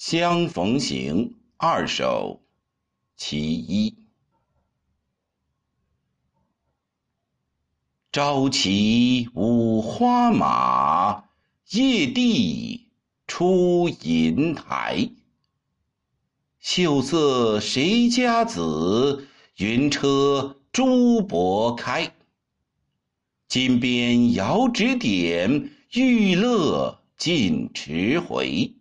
相逢行二首其一。朝骑五花马，夜帝出银台。秀色谁家子？云车朱柏开。金鞭遥指点，玉勒尽迟回。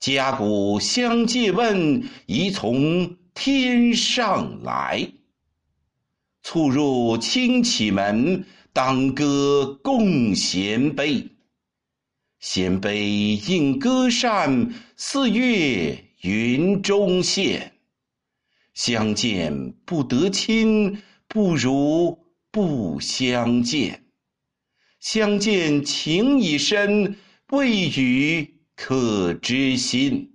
家鼓相借问，疑从天上来。促入清启门，当歌共衔杯。衔杯应歌扇，四月云中现。相见不得亲，不如不相见。相见情已深，未语。客之心，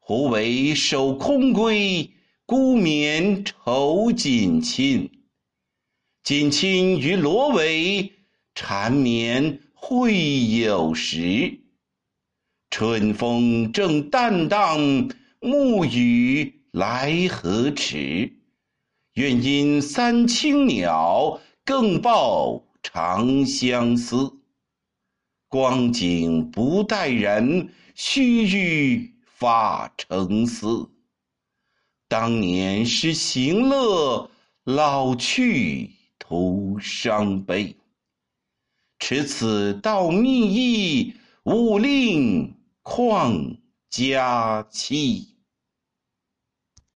胡为守空闺？孤眠愁锦衾。锦衾于罗帷，缠绵会有时。春风正淡荡，暮雨来何迟？愿因三青鸟，更报长相思。光景不待人，须臾发成丝。当年是行乐，老去徒伤悲。持此道密意，勿令旷佳期。